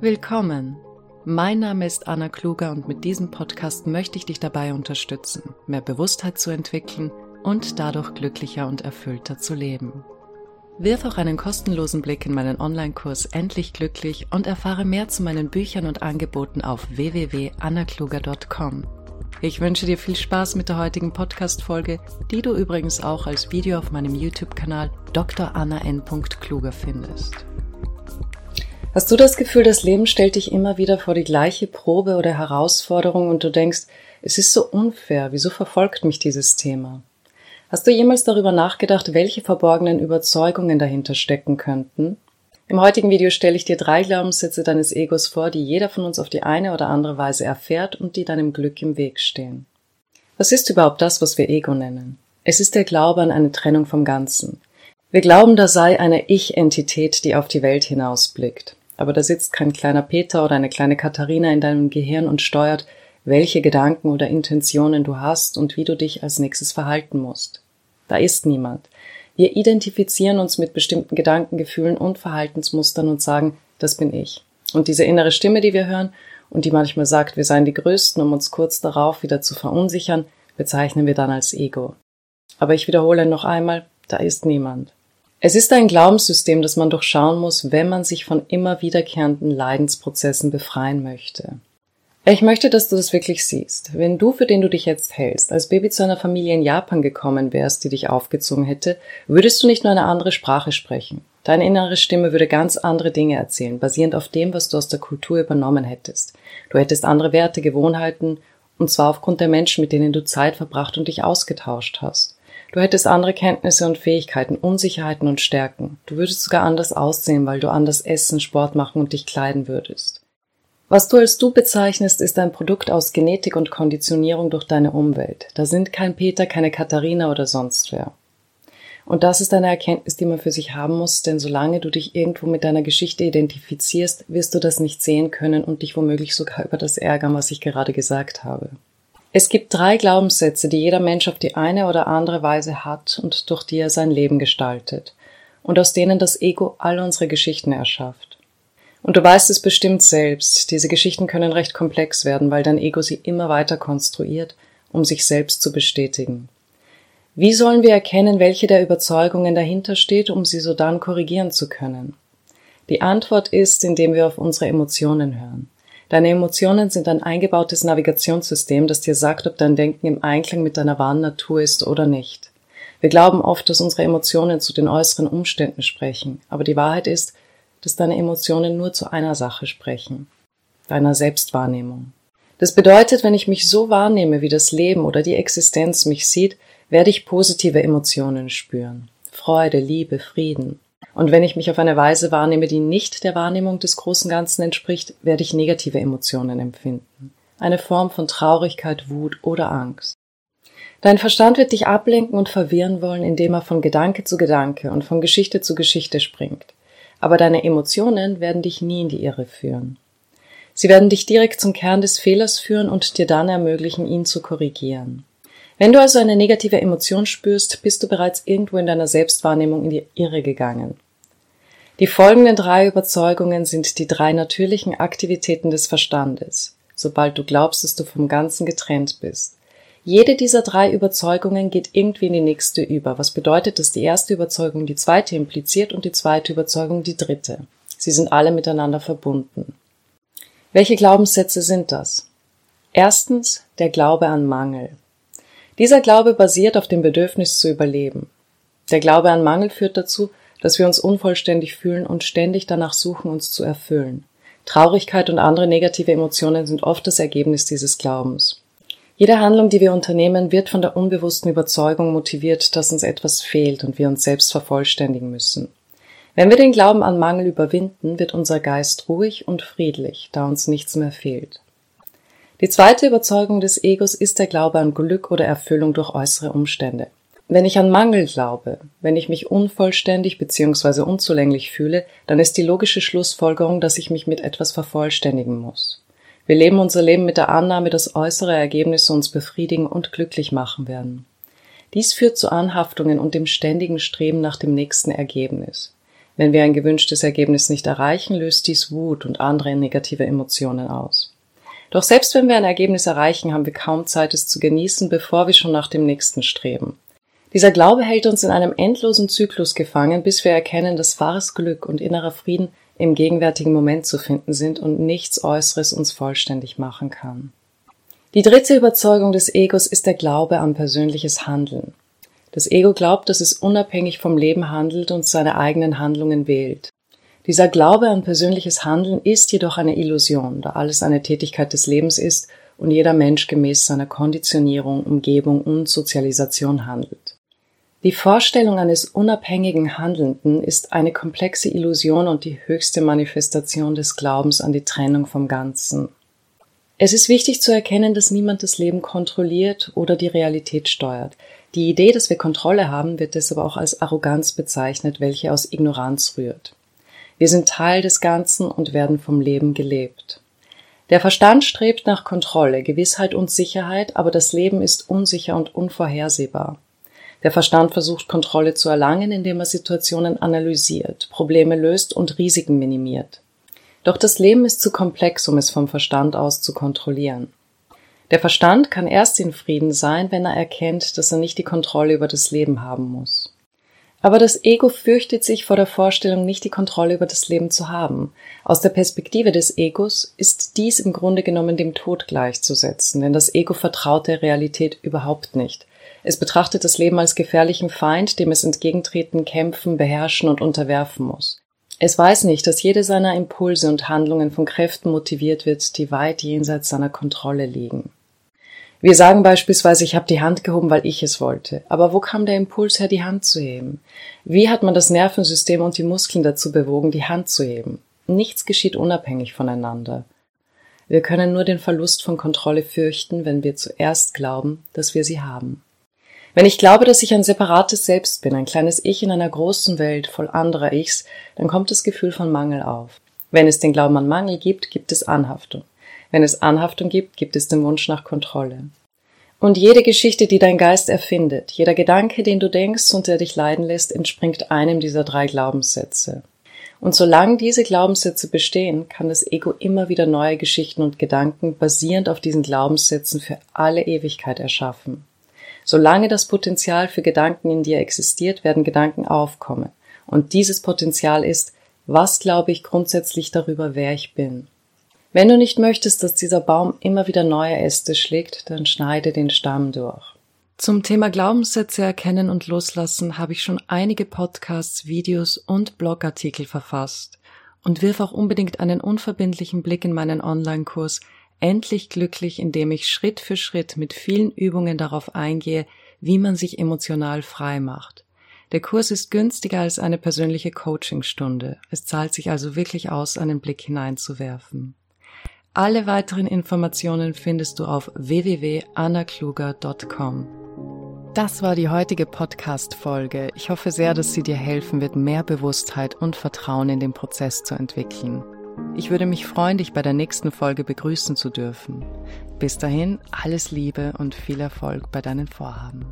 Willkommen. Mein Name ist Anna Kluger und mit diesem Podcast möchte ich dich dabei unterstützen, mehr Bewusstheit zu entwickeln und dadurch glücklicher und erfüllter zu leben. Wirf auch einen kostenlosen Blick in meinen Online-Kurs Endlich Glücklich und erfahre mehr zu meinen Büchern und Angeboten auf www.annakluger.com. Ich wünsche dir viel Spaß mit der heutigen Podcast-Folge, die du übrigens auch als Video auf meinem YouTube-Kanal Dr. Anna N. Kluger findest. Hast du das Gefühl, das Leben stellt dich immer wieder vor die gleiche Probe oder Herausforderung und du denkst, es ist so unfair, wieso verfolgt mich dieses Thema? Hast du jemals darüber nachgedacht, welche verborgenen Überzeugungen dahinter stecken könnten? Im heutigen Video stelle ich dir drei Glaubenssätze deines Egos vor, die jeder von uns auf die eine oder andere Weise erfährt und die deinem Glück im Weg stehen. Was ist überhaupt das, was wir Ego nennen? Es ist der Glaube an eine Trennung vom Ganzen. Wir glauben, da sei eine Ich-Entität, die auf die Welt hinausblickt aber da sitzt kein kleiner Peter oder eine kleine Katharina in deinem Gehirn und steuert, welche Gedanken oder Intentionen du hast und wie du dich als nächstes verhalten musst. Da ist niemand. Wir identifizieren uns mit bestimmten Gedanken, Gefühlen und Verhaltensmustern und sagen, das bin ich. Und diese innere Stimme, die wir hören und die manchmal sagt, wir seien die Größten, um uns kurz darauf wieder zu verunsichern, bezeichnen wir dann als Ego. Aber ich wiederhole noch einmal, da ist niemand. Es ist ein Glaubenssystem, das man durchschauen muss, wenn man sich von immer wiederkehrenden Leidensprozessen befreien möchte. Ich möchte, dass du das wirklich siehst. Wenn du, für den du dich jetzt hältst, als Baby zu einer Familie in Japan gekommen wärst, die dich aufgezogen hätte, würdest du nicht nur eine andere Sprache sprechen. Deine innere Stimme würde ganz andere Dinge erzählen, basierend auf dem, was du aus der Kultur übernommen hättest. Du hättest andere Werte, Gewohnheiten, und zwar aufgrund der Menschen, mit denen du Zeit verbracht und dich ausgetauscht hast. Du hättest andere Kenntnisse und Fähigkeiten, Unsicherheiten und Stärken. Du würdest sogar anders aussehen, weil du anders essen, Sport machen und dich kleiden würdest. Was du als du bezeichnest, ist ein Produkt aus Genetik und Konditionierung durch deine Umwelt. Da sind kein Peter, keine Katharina oder sonst wer. Und das ist eine Erkenntnis, die man für sich haben muss, denn solange du dich irgendwo mit deiner Geschichte identifizierst, wirst du das nicht sehen können und dich womöglich sogar über das ärgern, was ich gerade gesagt habe. Es gibt drei Glaubenssätze, die jeder Mensch auf die eine oder andere Weise hat und durch die er sein Leben gestaltet und aus denen das Ego all unsere Geschichten erschafft. Und du weißt es bestimmt selbst, diese Geschichten können recht komplex werden, weil dein Ego sie immer weiter konstruiert, um sich selbst zu bestätigen. Wie sollen wir erkennen, welche der Überzeugungen dahinter steht, um sie so dann korrigieren zu können? Die Antwort ist, indem wir auf unsere Emotionen hören. Deine Emotionen sind ein eingebautes Navigationssystem, das dir sagt, ob dein Denken im Einklang mit deiner wahren Natur ist oder nicht. Wir glauben oft, dass unsere Emotionen zu den äußeren Umständen sprechen, aber die Wahrheit ist, dass deine Emotionen nur zu einer Sache sprechen, deiner Selbstwahrnehmung. Das bedeutet, wenn ich mich so wahrnehme, wie das Leben oder die Existenz mich sieht, werde ich positive Emotionen spüren. Freude, Liebe, Frieden. Und wenn ich mich auf eine Weise wahrnehme, die nicht der Wahrnehmung des großen Ganzen entspricht, werde ich negative Emotionen empfinden. Eine Form von Traurigkeit, Wut oder Angst. Dein Verstand wird dich ablenken und verwirren wollen, indem er von Gedanke zu Gedanke und von Geschichte zu Geschichte springt. Aber deine Emotionen werden dich nie in die Irre führen. Sie werden dich direkt zum Kern des Fehlers führen und dir dann ermöglichen, ihn zu korrigieren. Wenn du also eine negative Emotion spürst, bist du bereits irgendwo in deiner Selbstwahrnehmung in die Irre gegangen. Die folgenden drei Überzeugungen sind die drei natürlichen Aktivitäten des Verstandes, sobald du glaubst, dass du vom Ganzen getrennt bist. Jede dieser drei Überzeugungen geht irgendwie in die nächste über, was bedeutet, dass die erste Überzeugung die zweite impliziert und die zweite Überzeugung die dritte. Sie sind alle miteinander verbunden. Welche Glaubenssätze sind das? Erstens der Glaube an Mangel. Dieser Glaube basiert auf dem Bedürfnis zu überleben. Der Glaube an Mangel führt dazu, dass wir uns unvollständig fühlen und ständig danach suchen, uns zu erfüllen. Traurigkeit und andere negative Emotionen sind oft das Ergebnis dieses Glaubens. Jede Handlung, die wir unternehmen, wird von der unbewussten Überzeugung motiviert, dass uns etwas fehlt und wir uns selbst vervollständigen müssen. Wenn wir den Glauben an Mangel überwinden, wird unser Geist ruhig und friedlich, da uns nichts mehr fehlt. Die zweite Überzeugung des Egos ist der Glaube an Glück oder Erfüllung durch äußere Umstände. Wenn ich an Mangel glaube, wenn ich mich unvollständig bzw. unzulänglich fühle, dann ist die logische Schlussfolgerung, dass ich mich mit etwas vervollständigen muss. Wir leben unser Leben mit der Annahme, dass äußere Ergebnisse uns befriedigen und glücklich machen werden. Dies führt zu Anhaftungen und dem ständigen Streben nach dem nächsten Ergebnis. Wenn wir ein gewünschtes Ergebnis nicht erreichen, löst dies Wut und andere negative Emotionen aus. Doch selbst wenn wir ein Ergebnis erreichen, haben wir kaum Zeit, es zu genießen, bevor wir schon nach dem nächsten streben. Dieser Glaube hält uns in einem endlosen Zyklus gefangen, bis wir erkennen, dass wahres Glück und innerer Frieden im gegenwärtigen Moment zu finden sind und nichts Äußeres uns vollständig machen kann. Die dritte Überzeugung des Egos ist der Glaube an persönliches Handeln. Das Ego glaubt, dass es unabhängig vom Leben handelt und seine eigenen Handlungen wählt. Dieser Glaube an persönliches Handeln ist jedoch eine Illusion, da alles eine Tätigkeit des Lebens ist und jeder Mensch gemäß seiner Konditionierung, Umgebung und Sozialisation handelt. Die Vorstellung eines unabhängigen Handelnden ist eine komplexe Illusion und die höchste Manifestation des Glaubens an die Trennung vom Ganzen. Es ist wichtig zu erkennen, dass niemand das Leben kontrolliert oder die Realität steuert. Die Idee, dass wir Kontrolle haben, wird deshalb auch als Arroganz bezeichnet, welche aus Ignoranz rührt. Wir sind Teil des Ganzen und werden vom Leben gelebt. Der Verstand strebt nach Kontrolle, Gewissheit und Sicherheit, aber das Leben ist unsicher und unvorhersehbar. Der Verstand versucht Kontrolle zu erlangen, indem er Situationen analysiert, Probleme löst und Risiken minimiert. Doch das Leben ist zu komplex, um es vom Verstand aus zu kontrollieren. Der Verstand kann erst in Frieden sein, wenn er erkennt, dass er nicht die Kontrolle über das Leben haben muss. Aber das Ego fürchtet sich vor der Vorstellung, nicht die Kontrolle über das Leben zu haben. Aus der Perspektive des Egos ist dies im Grunde genommen dem Tod gleichzusetzen, denn das Ego vertraut der Realität überhaupt nicht. Es betrachtet das Leben als gefährlichen Feind, dem es entgegentreten, kämpfen, beherrschen und unterwerfen muss. Es weiß nicht, dass jede seiner Impulse und Handlungen von Kräften motiviert wird, die weit jenseits seiner Kontrolle liegen. Wir sagen beispielsweise, ich habe die Hand gehoben, weil ich es wollte. Aber wo kam der Impuls her, die Hand zu heben? Wie hat man das Nervensystem und die Muskeln dazu bewogen, die Hand zu heben? Nichts geschieht unabhängig voneinander. Wir können nur den Verlust von Kontrolle fürchten, wenn wir zuerst glauben, dass wir sie haben. Wenn ich glaube, dass ich ein separates Selbst bin, ein kleines Ich in einer großen Welt voll anderer Ichs, dann kommt das Gefühl von Mangel auf. Wenn es den Glauben an Mangel gibt, gibt es Anhaftung. Wenn es Anhaftung gibt, gibt es den Wunsch nach Kontrolle. Und jede Geschichte, die dein Geist erfindet, jeder Gedanke, den du denkst und der dich leiden lässt, entspringt einem dieser drei Glaubenssätze. Und solange diese Glaubenssätze bestehen, kann das Ego immer wieder neue Geschichten und Gedanken basierend auf diesen Glaubenssätzen für alle Ewigkeit erschaffen. Solange das Potenzial für Gedanken in dir existiert, werden Gedanken aufkommen. Und dieses Potenzial ist, was glaube ich grundsätzlich darüber, wer ich bin. Wenn du nicht möchtest, dass dieser Baum immer wieder neue Äste schlägt, dann schneide den Stamm durch. Zum Thema Glaubenssätze erkennen und loslassen habe ich schon einige Podcasts, Videos und Blogartikel verfasst und wirf auch unbedingt einen unverbindlichen Blick in meinen Online-Kurs endlich glücklich, indem ich Schritt für Schritt mit vielen Übungen darauf eingehe, wie man sich emotional frei macht. Der Kurs ist günstiger als eine persönliche Coachingstunde. Es zahlt sich also wirklich aus, einen Blick hineinzuwerfen. Alle weiteren Informationen findest du auf www.annakluger.com. Das war die heutige Podcast-Folge. Ich hoffe sehr, dass sie dir helfen wird, mehr Bewusstheit und Vertrauen in den Prozess zu entwickeln. Ich würde mich freuen, dich bei der nächsten Folge begrüßen zu dürfen. Bis dahin alles Liebe und viel Erfolg bei deinen Vorhaben.